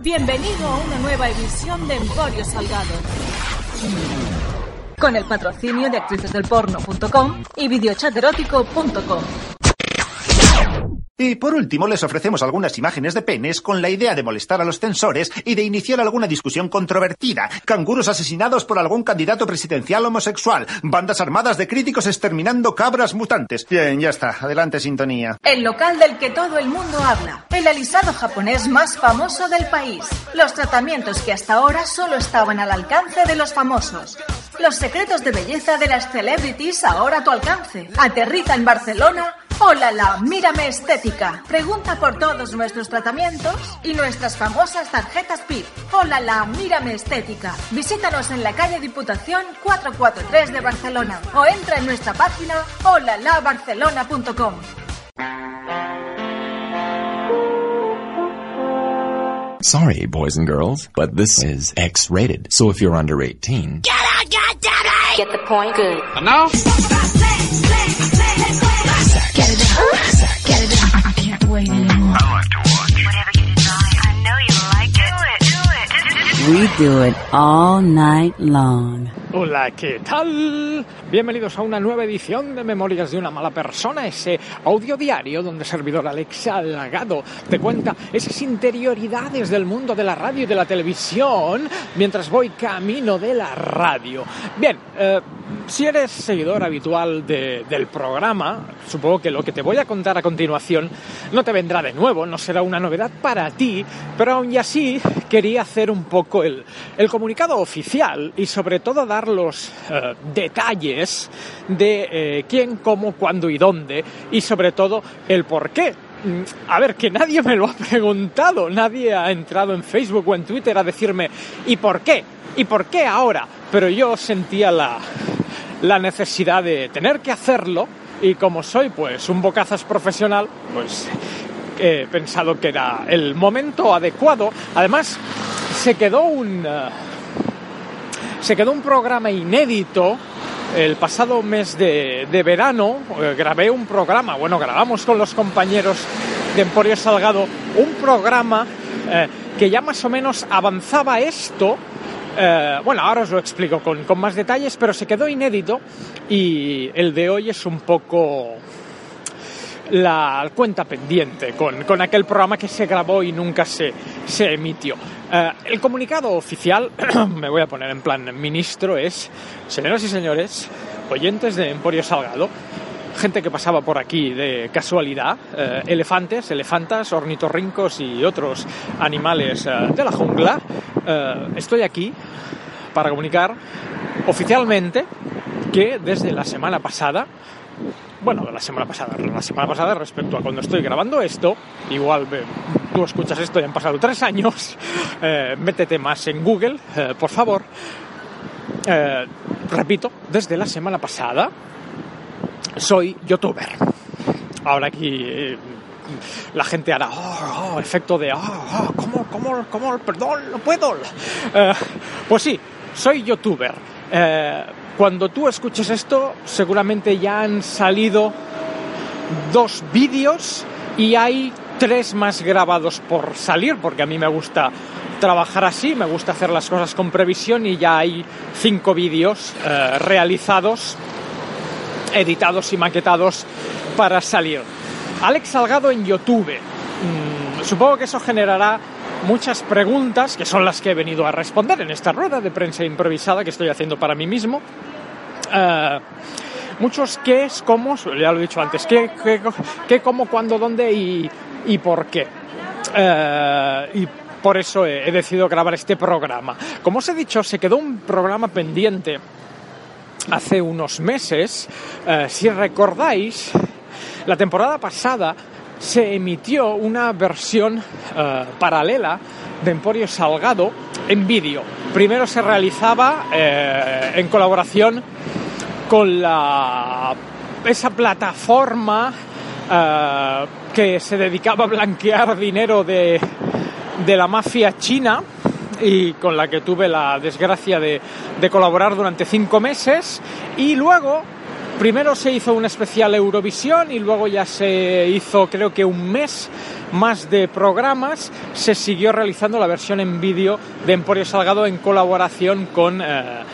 Bienvenido a una nueva edición de Emporio Salgado. Con el patrocinio de actricesdelporno.com y videochaterótico.com. Y por último, les ofrecemos algunas imágenes de penes con la idea de molestar a los censores y de iniciar alguna discusión controvertida. Canguros asesinados por algún candidato presidencial homosexual. Bandas armadas de críticos exterminando cabras mutantes. Bien, ya está. Adelante, sintonía. El local del que todo el mundo habla. El alisado japonés más famoso del país. Los tratamientos que hasta ahora solo estaban al alcance de los famosos. Los secretos de belleza de las celebrities ahora a tu alcance. Aterriza en Barcelona Hola la, mírame estética. Pregunta por todos nuestros tratamientos y nuestras famosas tarjetas PIP. Hola la, mírame estética. Visítanos en la calle Diputación 443 de Barcelona o entra en nuestra página holalabarcelona.com. Sorry, boys and girls, but this is X rated. So if you're under 18, Get out, God damn it! Get the point? Good. And now? Get it up. Get it up. I can't wait anymore. Whatever you desire. I know you like it. Do it. Do it. We do it all night long. Hola, ¿qué tal? Bienvenidos a una nueva edición de Memorias de una mala persona, ese audio diario donde el servidor Alex Algado te cuenta esas interioridades del mundo de la radio y de la televisión mientras voy camino de la radio. Bien, eh, si eres seguidor habitual de- del programa, supongo que lo que te voy a contar a continuación no te vendrá de nuevo, no será una novedad para ti, pero aún así quería hacer un poco el, el comunicado oficial y sobre todo dar los eh, detalles de eh, quién, cómo, cuándo y dónde y sobre todo el por qué. Mm, A ver, que nadie me lo ha preguntado, nadie ha entrado en Facebook o en Twitter a decirme ¿y por qué? ¿Y por qué ahora? Pero yo sentía la, la necesidad de tener que hacerlo y como soy pues un bocazas profesional, pues he pensado que era el momento adecuado. Además, se quedó un eh, se quedó un programa inédito el pasado mes de, de verano. eh, grabé un programa, bueno, grabamos con los compañeros de Emporio Salgado un programa eh, que ya más o menos avanzaba esto. Eh, bueno, ahora os lo explico con, con más detalles, pero se quedó inédito y el de hoy es un poco la cuenta pendiente con, con aquel programa que se grabó y nunca se, se emitió. Eh, el comunicado oficial, me voy a poner en plan ministro, es, señoras y señores, oyentes de Emporio Salgado, gente que pasaba por aquí de casualidad, eh, elefantes, elefantas, ornitorrincos y otros animales eh, de la jungla, eh, estoy aquí para comunicar oficialmente que desde la semana pasada bueno, la semana pasada, la semana pasada respecto a cuando estoy grabando esto, igual tú escuchas esto y han pasado tres años, eh, métete más en Google, eh, por favor. Eh, repito, desde la semana pasada soy youtuber. Ahora aquí la gente hará, oh, oh, efecto de, oh, ¿cómo, cómo, cómo, perdón, no puedo? Pues sí, soy youtuber. Cuando tú escuches esto, seguramente ya han salido dos vídeos y hay tres más grabados por salir, porque a mí me gusta trabajar así, me gusta hacer las cosas con previsión y ya hay cinco vídeos eh, realizados, editados y maquetados para salir. Alex Salgado en YouTube. Mm, supongo que eso generará muchas preguntas, que son las que he venido a responder en esta rueda de prensa improvisada que estoy haciendo para mí mismo. Eh, muchos qué es, cómo, ya lo he dicho antes, qué, qué, cómo, cuándo, dónde y, y por qué. Eh, y por eso he, he decidido grabar este programa. Como os he dicho, se quedó un programa pendiente hace unos meses. Eh, si recordáis, la temporada pasada se emitió una versión eh, paralela de Emporio Salgado en vídeo. Primero se realizaba eh, en colaboración con la, esa plataforma eh, que se dedicaba a blanquear dinero de, de la mafia china y con la que tuve la desgracia de, de colaborar durante cinco meses y luego Primero se hizo un especial Eurovisión y luego ya se hizo creo que un mes más de programas. Se siguió realizando la versión en vídeo de Emporio Salgado en colaboración con eh,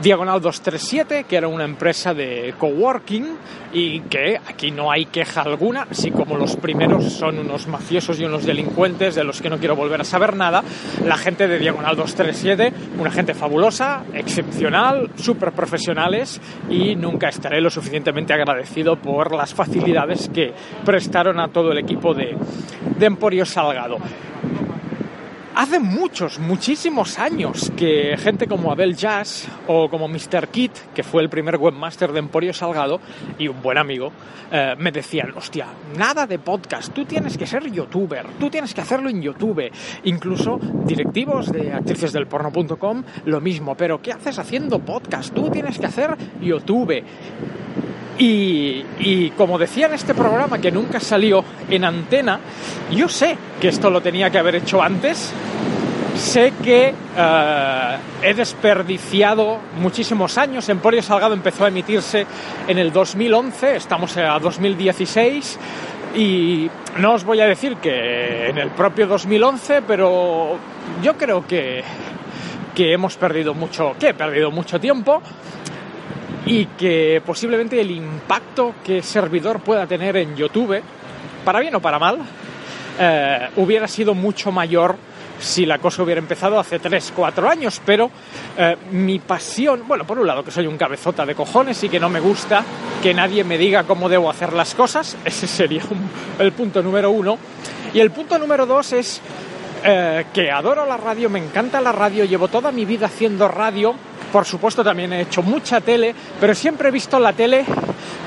Diagonal 237, que era una empresa de coworking y que aquí no hay queja alguna, así como los primeros son unos mafiosos y unos delincuentes de los que no quiero volver a saber nada, la gente de Diagonal 237, una gente fabulosa, excepcional, súper profesionales y nunca estaré lo suficientemente agradecido por las facilidades que prestaron a todo el equipo de, de Emporio Salgado. Hace muchos, muchísimos años que gente como Abel Jazz o como Mr. Kit, que fue el primer webmaster de Emporio Salgado y un buen amigo, eh, me decían, hostia, nada de podcast, tú tienes que ser youtuber, tú tienes que hacerlo en YouTube. Incluso directivos de actricesdelporno.com, lo mismo, pero ¿qué haces haciendo podcast? Tú tienes que hacer YouTube. Y, como decía en este programa que nunca salió en antena, yo sé que esto lo tenía que haber hecho antes. Sé que uh, he desperdiciado muchísimos años. Emporio Salgado empezó a emitirse en el 2011, estamos a 2016. Y no os voy a decir que en el propio 2011, pero yo creo que, que hemos perdido mucho, que he perdido mucho tiempo y que posiblemente el impacto que servidor pueda tener en YouTube, para bien o para mal, eh, hubiera sido mucho mayor si la cosa hubiera empezado hace 3, 4 años, pero eh, mi pasión, bueno, por un lado que soy un cabezota de cojones y que no me gusta que nadie me diga cómo debo hacer las cosas, ese sería el punto número uno, y el punto número dos es eh, que adoro la radio, me encanta la radio, llevo toda mi vida haciendo radio, por supuesto también he hecho mucha tele, pero siempre he visto la tele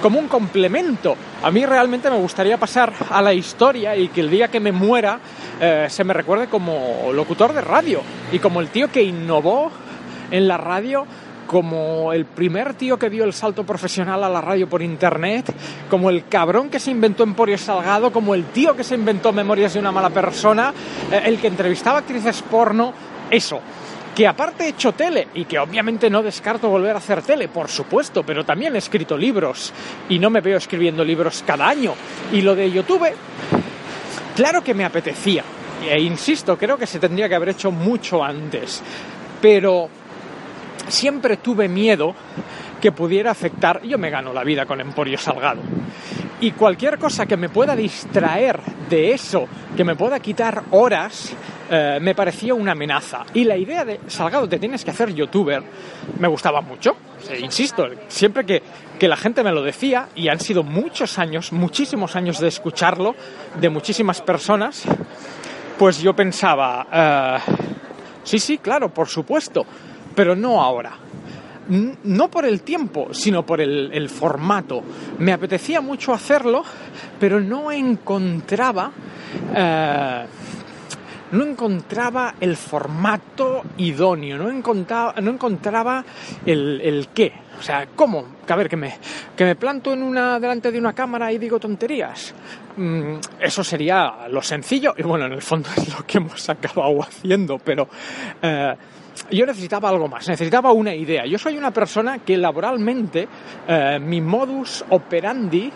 como un complemento. A mí realmente me gustaría pasar a la historia y que el día que me muera eh, se me recuerde como locutor de radio y como el tío que innovó en la radio como el primer tío que dio el salto profesional a la radio por internet, como el cabrón que se inventó Emporio Salgado, como el tío que se inventó Memorias de una mala persona, eh, el que entrevistaba actrices porno, eso que aparte he hecho tele y que obviamente no descarto volver a hacer tele, por supuesto, pero también he escrito libros y no me veo escribiendo libros cada año. Y lo de YouTube, claro que me apetecía. E insisto, creo que se tendría que haber hecho mucho antes. Pero siempre tuve miedo que pudiera afectar. Yo me gano la vida con Emporio Salgado. Y cualquier cosa que me pueda distraer de eso, que me pueda quitar horas, eh, me parecía una amenaza. Y la idea de Salgado, te tienes que hacer youtuber, me gustaba mucho. Eh, insisto, siempre que, que, la gente me lo decía, y han sido muchos años, muchísimos años de escucharlo, de muchísimas personas, pues yo pensaba, eh, sí, sí, claro, por supuesto, pero no ahora no por el tiempo, sino por el, formato. Me apetecía mucho hacerlo, pero no encontraba. Eh, no encontraba el formato idóneo, no encontraba, no encontraba el, qué. O sea, ¿cómo? A ver, que me, que me planto en una, delante de una cámara y digo tonterías. Mm, eso sería lo sencillo, y bueno, en el fondo es lo que hemos acabado haciendo, pero. Eh, yo necesitaba algo más, necesitaba una idea. Yo soy una persona que laboralmente eh, mi modus operandi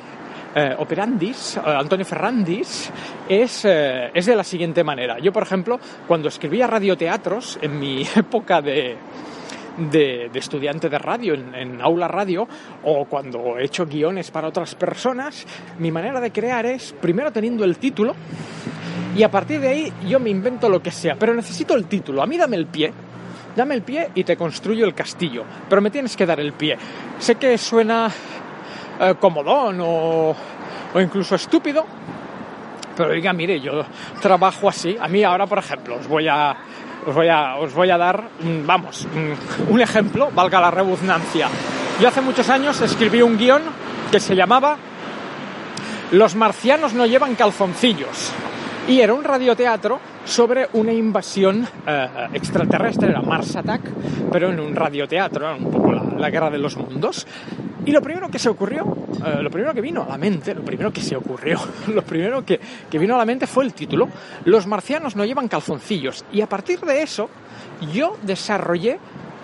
eh, operandis, eh, Antonio Ferrandis, es, eh, es de la siguiente manera. Yo, por ejemplo, cuando escribía radioteatros en mi época de, de, estudiante de radio en, en, aula radio o cuando he hecho guiones para otras personas, mi manera de crear es primero teniendo el título y a partir de ahí yo me invento lo que sea, pero necesito el título, a mí dame el pie. Dame el pie y te construyo el castillo, pero me tienes que dar el pie. Sé que suena eh, comodón o, o incluso estúpido, pero oiga, mire, yo trabajo así. A mí ahora, por ejemplo, os voy a, os voy a, os voy a dar, vamos, un ejemplo, valga la redundancia. Yo hace muchos años escribí un guion que se llamaba Los marcianos no llevan calzoncillos. Y era un radioteatro sobre una invasión eh, extraterrestre, era Mars Attack, pero en un radioteatro, era un poco la, la guerra de los mundos. Y lo primero que se ocurrió, eh, lo primero que vino a la mente, lo primero que se ocurrió, lo primero que, que, vino a la mente fue el título. Los marcianos no llevan calzoncillos. Y a partir de eso, yo desarrollé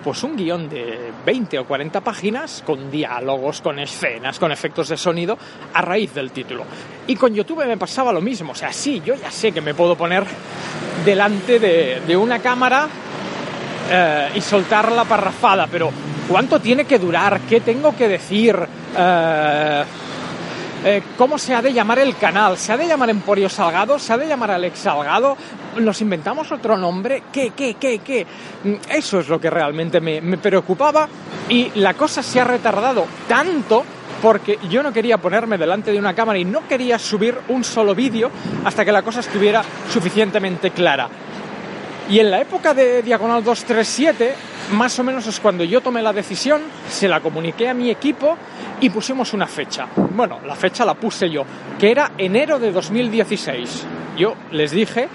pues un guion de 20 o 40 páginas con diálogos, con escenas, con efectos de sonido a raíz del título. Y con YouTube me pasaba lo mismo, o sea, sí, yo ya sé que me puedo poner delante de, una cámara eh, y soltar la parrafada, pero ¿cuánto tiene que durar? ¿Qué tengo que decir? Eh, eh, ¿Cómo se ha de llamar el canal? ¿Se ha de llamar Emporio Salgado? ¿Se ha de llamar Alex Salgado? ¿Nos inventamos otro nombre? ¿Qué, qué, qué, qué? Mm, Eso es lo que realmente me, me preocupaba y la cosa se ha retardado tanto porque yo no quería ponerme delante de una cámara y no quería subir un solo vídeo hasta que la cosa estuviera suficientemente clara. Y en la época de Diagonal 237, más o menos es cuando yo tomé la decisión, se la comuniqué a mi equipo y pusimos una fecha. Bueno, la fecha la puse yo, que era enero de 2016. Yo les dije,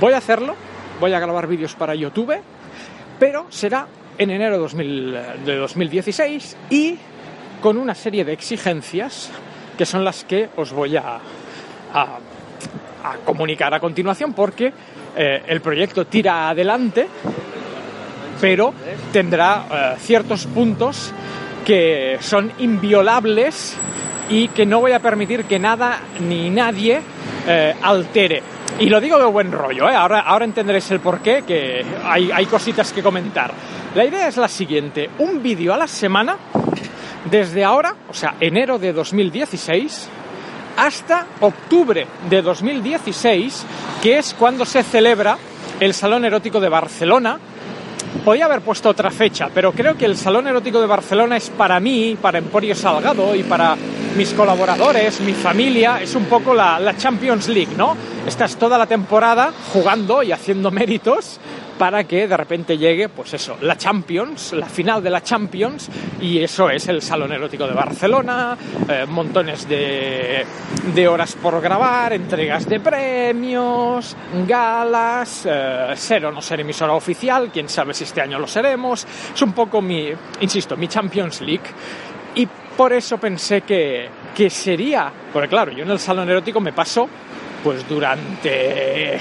voy a hacerlo, voy a grabar vídeos para YouTube, pero será en enero de 2000 de 2016 y con una serie de exigencias que son las que os voy a, a- a comunicar a continuación porque eh, el proyecto tira adelante, pero tendrá eh, ciertos puntos que son inviolables y que no voy a permitir que nada ni nadie eh, altere. Y lo digo de buen rollo, ¿eh? ahora, ahora entenderéis el porqué, que hay, hay cositas que comentar. La idea es la siguiente, un vídeo a la semana, desde ahora, o sea, enero de 2016, hasta octubre de 2016, que es cuando se celebra el Salón Erótico de Barcelona. Podía haber puesto otra fecha, pero creo que el Salón Erótico de Barcelona es para mí, para Emporio Salgado y para mis colaboradores, mi familia, es un poco la, la Champions League, ¿no? Estás toda la temporada jugando y haciendo méritos para que de repente llegue, pues eso, la Champions, la final de la Champions, y eso es el Salón Erótico de Barcelona, eh, montones de, de horas por grabar, entregas de premios, galas, eh, ser o no ser emisora oficial, quién sabe si este año lo seremos, es un poco mi, insisto, mi Champions League. Y por eso pensé que, que sería, porque claro, yo en el Salón Erótico me paso pues durante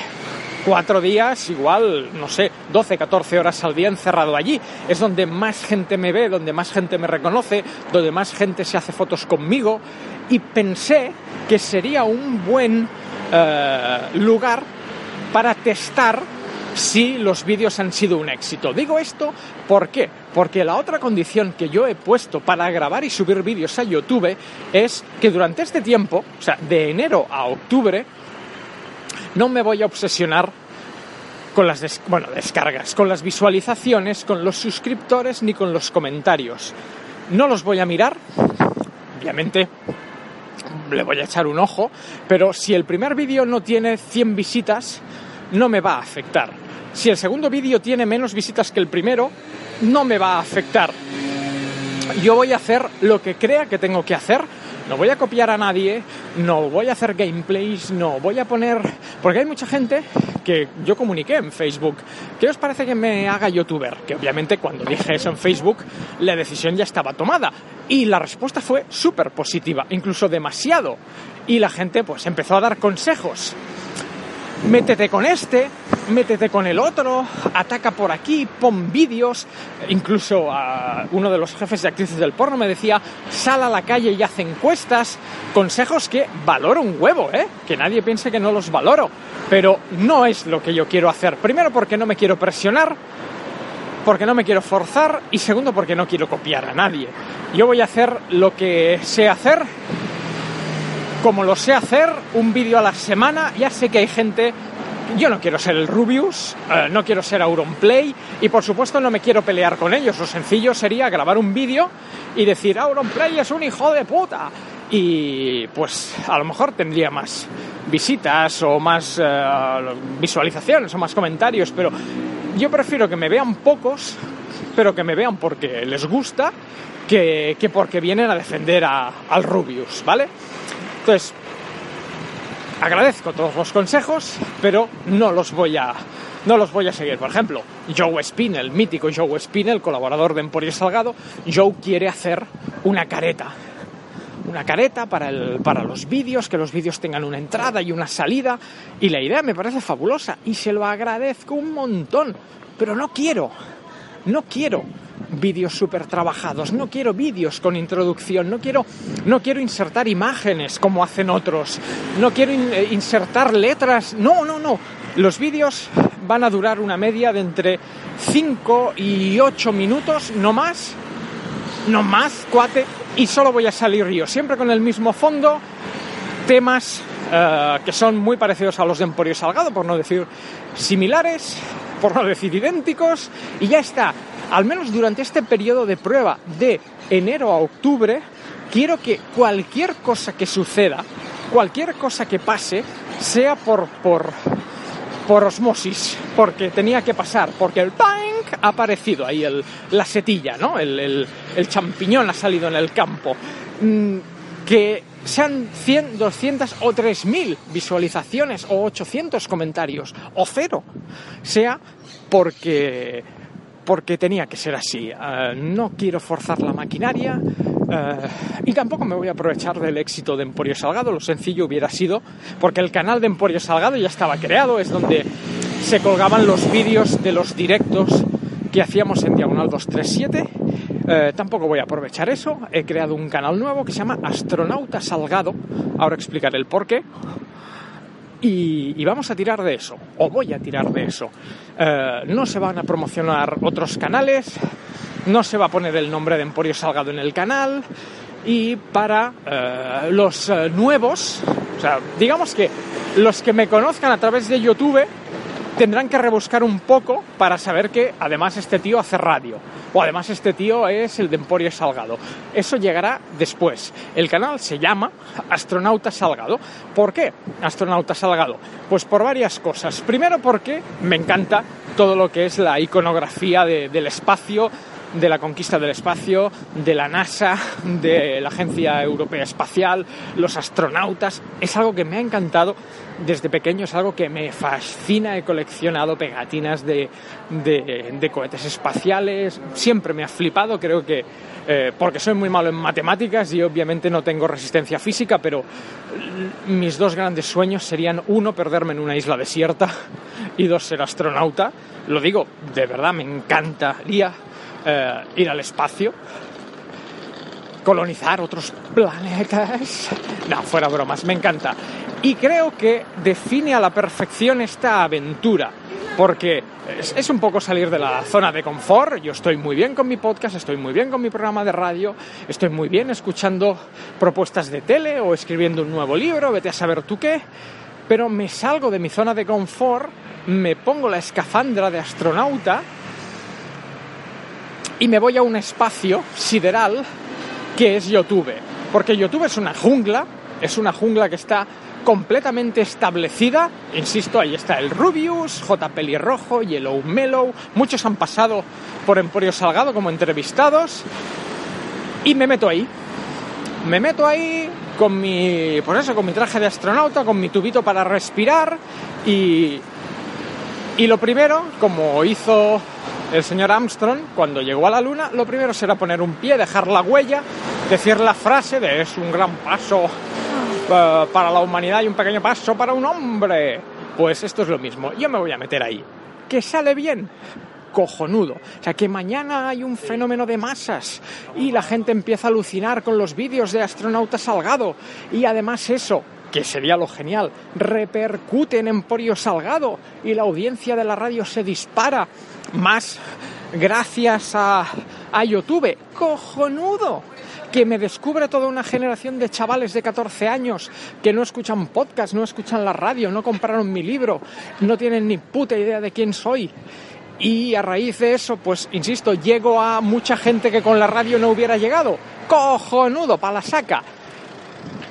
cuatro días, igual, no sé, 12, 14 horas al día encerrado allí. Es donde más gente me ve, donde más gente me reconoce, donde más gente se hace fotos conmigo. Y pensé que sería un buen eh, lugar para testar si los vídeos han sido un éxito. Digo esto ¿por qué? Porque la otra condición que yo he puesto para grabar y subir vídeos a YouTube es que durante este tiempo, o sea, de enero a octubre, no me voy a obsesionar con las bueno, descargas, con las visualizaciones, con los suscriptores ni con los comentarios. No los voy a mirar, obviamente le voy a echar un ojo, pero si el primer vídeo no tiene 100 visitas, no me va a afectar. Si el segundo vídeo tiene menos visitas que el primero, no me va a afectar. Yo voy a hacer lo que crea que tengo que hacer. No voy a copiar a nadie, no voy a hacer gameplays, no voy a poner... Porque hay mucha gente que yo comuniqué en Facebook. ¿Qué os parece que me haga youtuber? Que obviamente cuando dije eso en Facebook, la decisión ya estaba tomada. Y la respuesta fue súper positiva, incluso demasiado. Y la gente pues empezó a dar consejos métete con este, métete con el otro, ataca por aquí, pon vídeos. Incluso a uno de los jefes de actrices del porno me decía, sal a la calle y haz encuestas. Consejos que valoro un huevo, ¿eh? Que nadie piense que no los valoro. Pero no es lo que yo quiero hacer. Primero porque no me quiero presionar, porque no me quiero forzar y segundo porque no quiero copiar a nadie. Yo voy a hacer lo que sé hacer como lo sé hacer, un vídeo a la semana. Ya sé que hay gente. Yo no quiero ser el Rubius, eh, no quiero ser Auronplay y por supuesto no me quiero pelear con ellos. Lo sencillo sería grabar un vídeo y decir Auronplay es un hijo de puta. Y pues a lo mejor tendría más visitas o más eh, visualizaciones o más comentarios, pero yo prefiero que me vean pocos, pero que me vean porque les gusta, que, que porque vienen a defender a- al Rubius, ¿vale? Entonces, agradezco todos los consejos, pero no los voy a no los voy a seguir. Por ejemplo, Joe Spin, el mítico Joe Spin, el colaborador de Emporio Salgado, Joe quiere hacer una careta. Una careta para, el, para los vídeos, que los vídeos tengan una entrada y una salida. Y la idea me parece fabulosa y se lo agradezco un montón. Pero no quiero, no quiero. Vídeos súper trabajados, no quiero vídeos con introducción, no quiero, no quiero insertar imágenes como hacen otros, no quiero eh, insertar letras, no, no, no. Los vídeos van a durar una media de entre 5 y 8 minutos, no más, no más, cuate, y solo voy a salir yo, siempre con el mismo fondo, temas eh, que son muy parecidos a los de Emporio Salgado, por no decir similares, por no decir idénticos, y ya está. Al menos durante este periodo de prueba de enero a octubre, quiero que cualquier cosa que suceda, cualquier cosa que pase, sea por, por, por osmosis, porque tenía que pasar, porque el tank ha aparecido ahí, el, la setilla, ¿no? El, el- champiñón ha salido en el campo. Mm, que sean 100, 200 o 3.000 visualizaciones o 800 comentarios o cero, sea porque porque tenía que ser así. Eh, no quiero forzar la maquinaria eh, y tampoco me voy a aprovechar del éxito de Emporio Salgado. Lo sencillo hubiera sido, porque el canal de Emporio Salgado ya estaba creado, es donde se colgaban los vídeos de los directos que hacíamos en Diagonal 237. Eh, tampoco voy a aprovechar eso. He creado un canal nuevo que se llama Astronauta Salgado. Ahora explicaré el por qué. Y, vamos a tirar de eso, o voy a tirar de eso. Eh, no se van a promocionar otros canales, no se va a poner el nombre de Emporio Salgado en el canal, y para eh, los eh, nuevos, o sea, digamos que los que me conozcan a través de YouTube tendrán que rebuscar un poco para saber que además este tío hace radio. O además este tío es el de Emporio Salgado. Eso llegará después. El canal se llama Astronauta Salgado. ¿Por qué Astronauta Salgado? Pues por varias cosas. Primero porque me encanta todo lo que es la iconografía de- del espacio, de la conquista del espacio, de la NASA, de la Agencia Europea Espacial, los astronautas. Es algo que me ha encantado desde pequeño, es algo que me fascina. He coleccionado pegatinas de, de- cohetes espaciales. Siempre me ha flipado, creo que eh, porque soy muy malo en matemáticas y obviamente no tengo resistencia física, pero mis dos grandes sueños serían uno, perderme en una isla desierta y dos, ser astronauta. Lo digo, de verdad, me encantaría eh, ir al espacio, colonizar otros planetas. No, fuera bromas, me encanta. Y creo que define a la perfección esta aventura. Porque es, es un poco salir de la zona de confort. Yo estoy muy bien con mi podcast, estoy muy bien con mi programa de radio, estoy muy bien escuchando propuestas de tele o escribiendo un nuevo libro, vete a saber tú qué. Pero me salgo de mi zona de confort, me pongo la escafandra de astronauta y me voy a un espacio sideral que es YouTube. Porque YouTube es una jungla, es una jungla que está completamente establecida. Insisto, ahí está el Rubius, J. Pelirrojo, Yellow Mellow. Muchos han pasado por Emporio Salgado como entrevistados. Y me meto ahí. Me meto ahí con mi, pues eso, con mi traje de astronauta, con mi tubito para respirar y y lo primero, como hizo el señor Armstrong cuando llegó a la Luna, lo primero será poner un pie, dejar la huella, decir la frase de es un gran paso eh, para la humanidad y un pequeño paso para un hombre. Pues esto es lo mismo, yo me voy a meter ahí. ¿Que sale bien? cojonudo. O sea, que mañana hay un fenómeno de masas y la gente empieza a alucinar con los vídeos de astronauta Salgado. Y además eso, que sería lo genial, repercute en Emporio Salgado y la audiencia de la radio se dispara más gracias a, a YouTube. ¡Cojonudo! que me descubre toda una generación de chavales de 14 años que no escuchan podcast, no escuchan la radio, no compraron mi libro, no tienen ni puta idea de quién soy. Y a raíz de eso, pues insisto, llego a mucha gente que con la radio no hubiera llegado. Cojonudo, pa' la saca.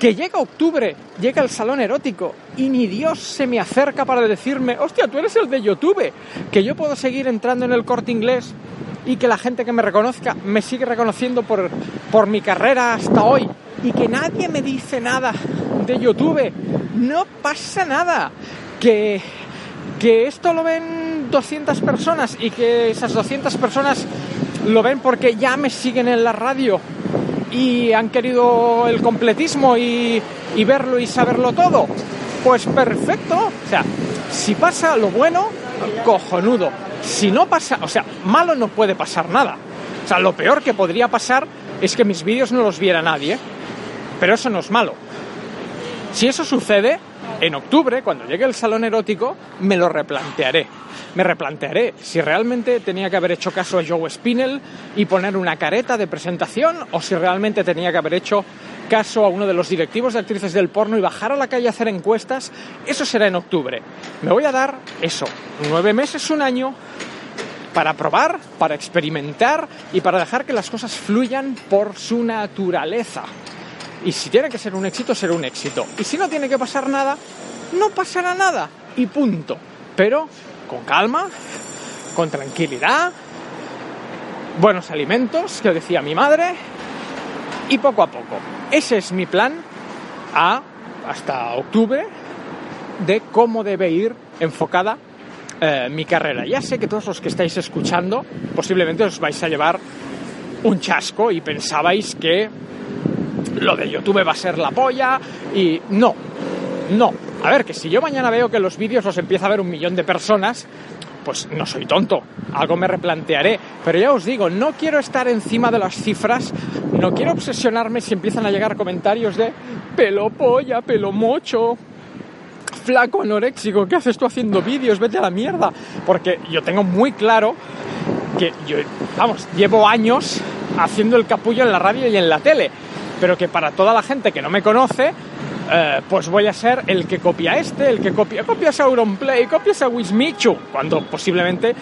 Que llega octubre, llega el salón erótico y ni Dios se me acerca para decirme, hostia, tú eres el de YouTube, que yo puedo seguir entrando en el corte inglés y que la gente que me reconozca me sigue reconociendo por, por mi carrera hasta hoy y que nadie me dice nada de YouTube. No pasa nada. Que, que esto lo ven 200 personas y que esas 200 personas lo ven porque ya me siguen en la radio y han querido el completismo y, verlo y saberlo todo. Pues perfecto. O sea, si pasa lo bueno, cojonudo. Si no pasa, o sea, malo no puede pasar nada. O sea, lo peor que podría pasar es que mis vídeos no los viera nadie, pero eso no es malo. Si eso sucede, en octubre, cuando llegue el salón erótico, me lo replantearé. Me replantearé si realmente tenía que haber hecho caso a Joe Spinell y poner una careta de presentación o si realmente tenía que haber hecho caso a uno de los directivos de actrices del porno y bajar a la calle a hacer encuestas. Eso será en octubre. Me voy a dar eso, nueve meses, un año, para probar, para experimentar y para dejar que las cosas fluyan por su naturaleza. Y si tiene que ser un éxito, será un éxito. Y si no tiene que pasar nada, no pasará nada. Y punto. Pero con calma, con tranquilidad, buenos alimentos, que decía mi madre, y poco a poco. Ese es mi plan a hasta octubre de cómo debe ir enfocada eh, mi carrera. Ya sé que todos los que estáis escuchando posiblemente os vais a llevar un chasco y pensabais que lo de YouTube va a ser la polla y no, no. A ver, que si yo mañana veo que los vídeos los empieza a ver un millón de personas, pues no soy tonto, algo me replantearé. Pero ya os digo, no quiero estar encima de las cifras, no quiero obsesionarme si empiezan a llegar comentarios de pelo polla, pelo mocho, flaco anoréxico, ¿qué haces tú haciendo vídeos? Vete a la mierda. Porque yo tengo muy claro que yo, vamos, llevo años haciendo el capullo en la radio y en la tele, pero que para toda la gente que no me conoce, eh, pues voy a ser el que copia este, el que copia, copias a Auronplay, copias a Wismichu, cuando posiblemente eh,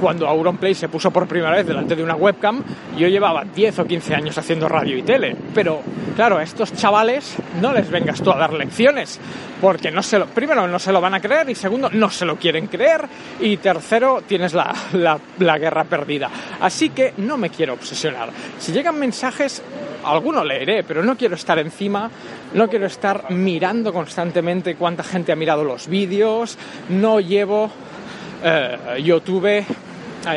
cuando Auronplay se puso por primera vez delante de una webcam, yo llevaba 10 o 15 años haciendo radio y tele, pero claro, a estos chavales no les vengas tú a dar lecciones, porque no se lo, primero no se lo van a creer y segundo no se lo quieren creer y tercero tienes la, la, la guerra perdida. Así que no me quiero obsesionar. Si llegan mensajes, alguno leeré, pero no quiero estar encima, no quiero estar mirando constantemente cuánta gente ha mirado los vídeos, no llevo eh, YouTube eh,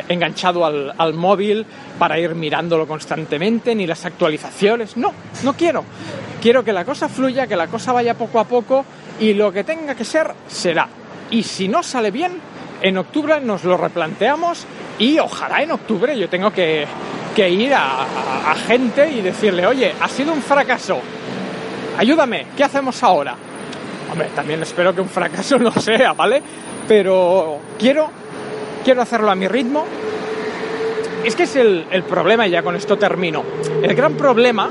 enganchado al, al móvil para ir mirándolo constantemente, ni las actualizaciones, no, no quiero. Quiero que la cosa fluya, que la cosa vaya poco a poco y lo que tenga que ser, será. Y si no sale bien, en octubre nos lo replanteamos y ojalá en octubre yo tengo que, que ir a, gente y decirle, oye, ha sido un fracaso, ayúdame, ¿qué hacemos ahora? Hombre, también espero que un fracaso no sea, ¿vale? Pero quiero, quiero hacerlo a mi ritmo. Es que es el, el problema, y ya con esto termino. El gran problema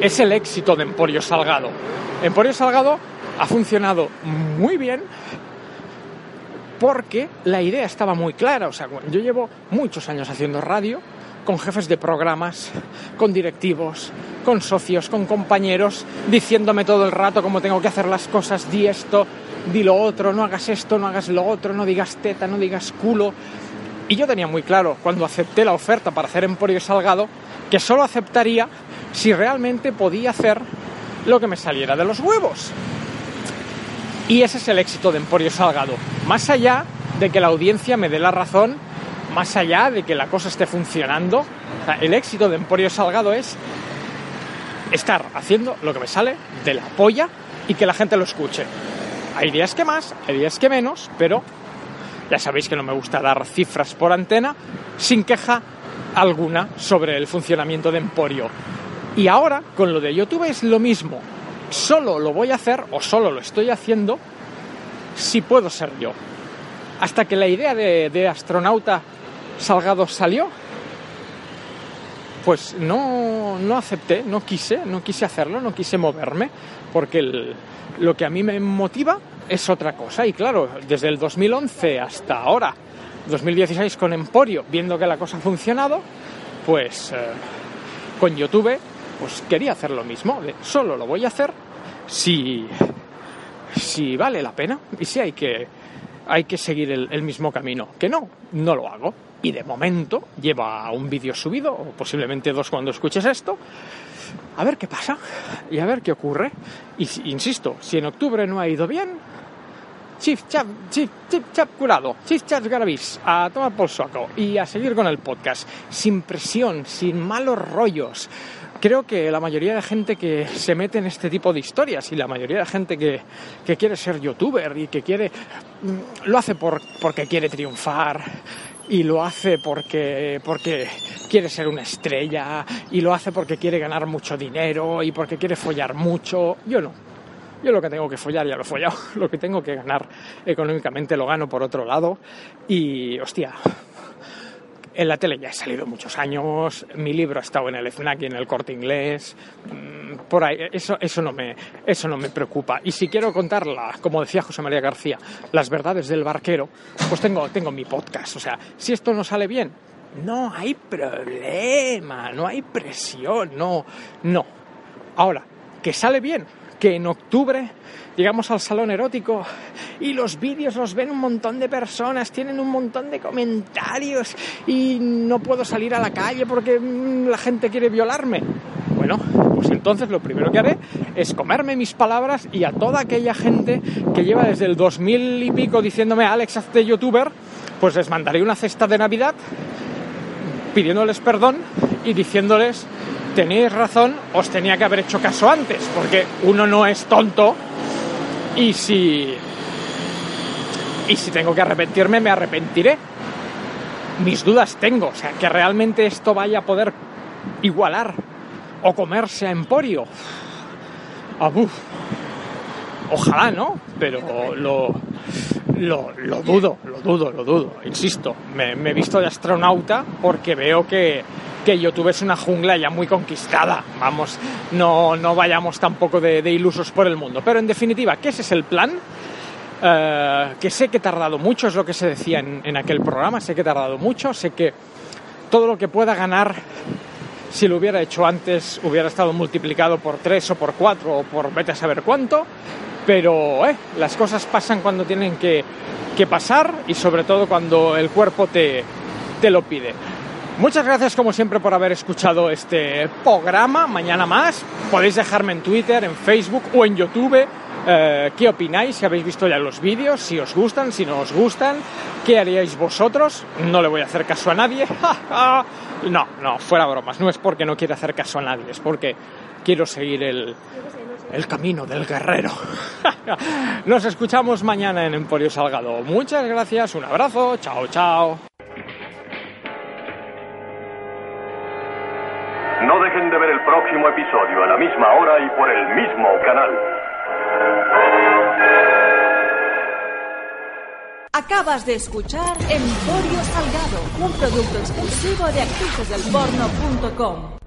es el éxito de Emporio Salgado. Emporio Salgado ha funcionado muy bien porque la idea estaba muy clara. O sea, yo llevo muchos años haciendo radio con jefes de programas, con directivos, con socios, con compañeros, diciéndome todo el rato cómo tengo que hacer las cosas, di esto, di lo otro, no hagas esto, no hagas lo otro, no digas teta, no digas culo. Y yo tenía muy claro, cuando acepté la oferta para hacer Emporio Salgado, que solo aceptaría si realmente podía hacer lo que me saliera de los huevos. Y ese es el éxito de Emporio Salgado. Más allá de que la audiencia me dé la razón, más allá de que la cosa esté funcionando, el éxito de Emporio Salgado es estar haciendo lo que me sale de la polla y que la gente lo escuche. Hay días que más, hay días que menos, pero ya sabéis que no me gusta dar cifras por antena sin queja alguna sobre el funcionamiento de Emporio. Y ahora, con lo de YouTube es lo mismo. Solo lo voy a hacer, o solo lo estoy haciendo, si puedo ser yo. Hasta que la idea de, astronauta Salgado salió, pues no, no acepté, no quise, no quise hacerlo, no quise moverme, porque lo que a mí me motiva es otra cosa. Y claro, desde el 2011 hasta ahora, 2016 con Emporio, viendo que la cosa ha funcionado, pues eh, con YouTube, pues quería hacer lo mismo. solo lo voy a hacer si, si vale la pena y si hay que, hay que seguir el, mismo camino. Que no, no lo hago. Y de momento lleva un vídeo subido, o posiblemente dos cuando escuches esto. A ver qué pasa y a ver qué ocurre. Y si- insisto, si en octubre no ha ido bien, chif chap, chif, chip chap curado, chif chap garabis, a tomar por saco y a seguir con el podcast, sin presión, sin malos rollos. Creo que la mayoría de gente que se mete en este tipo de historias y la mayoría de gente que, que quiere ser youtuber y que quiere, mm, lo hace por, porque quiere triunfar, y lo hace porque, porque quiere ser una estrella y lo hace porque quiere ganar mucho dinero y porque quiere follar mucho. Yo no. Yo lo que tengo que follar ya lo he follado. Lo que tengo que ganar económicamente lo gano por otro lado. Y, hostia, en la tele ya he salido muchos años, mi libro ha estado en el FNAC y en el corte inglés, mm, por ahí, eso, eso, no me, eso no me preocupa. Y si quiero contarla, como decía José María García, las verdades del barquero, pues tengo, tengo mi podcast. O sea, si esto no sale bien, no hay problema, no hay presión, no, no. Ahora, que sale bien, que en octubre llegamos al salón erótico y los vídeos los ven un montón de personas, tienen un montón de comentarios y no puedo salir a la calle porque mm, la gente quiere violarme. Bueno, pues entonces lo primero que haré es comerme mis palabras y a toda aquella gente que lleva desde el 2000 y pico diciéndome Alex, hazte youtuber, pues les mandaré una cesta de Navidad pidiéndoles perdón y diciéndoles tenéis razón, os tenía que haber hecho caso antes, porque uno no es tonto y si y si tengo que arrepentirme me arrepentiré. Mis dudas tengo, o sea, que realmente esto vaya a poder igualar o comerse a Emporio. Ah, uf. Ojalá, ¿no? Pero lo, lo, lo dudo, lo dudo, lo dudo. Insisto, me, he visto de astronauta porque veo que, que YouTube es una jungla ya muy conquistada. Vamos, no, no vayamos tampoco de, ilusos por el mundo. Pero en definitiva, que ese es el plan. Eh, que sé que he tardado mucho, es lo que se decía en, en aquel programa, sé que he tardado mucho, sé que todo lo que pueda ganar, si lo hubiera hecho antes, hubiera estado multiplicado por tres o por cuatro o por vete a saber cuánto, pero eh, las cosas pasan cuando tienen que, que pasar y sobre todo cuando el cuerpo te, te lo pide. Muchas gracias como siempre por haber escuchado este programa. Mañana más. Podéis dejarme en Twitter, en Facebook o en YouTube eh, qué opináis, si habéis visto ya los vídeos, si os gustan, si no os gustan, qué haríais vosotros. No le voy a hacer caso a nadie. no, no, fuera bromas. No es porque no quiera hacer caso a nadie, es porque quiero seguir el, el camino del guerrero. Nos escuchamos mañana en Emporio Salgado. Muchas gracias, un abrazo, chao, chao. No dejen de ver el próximo episodio a la misma hora y por el mismo canal. Acabas de escuchar Emporio Salgado, un producto exclusivo de actricesdelporno.com.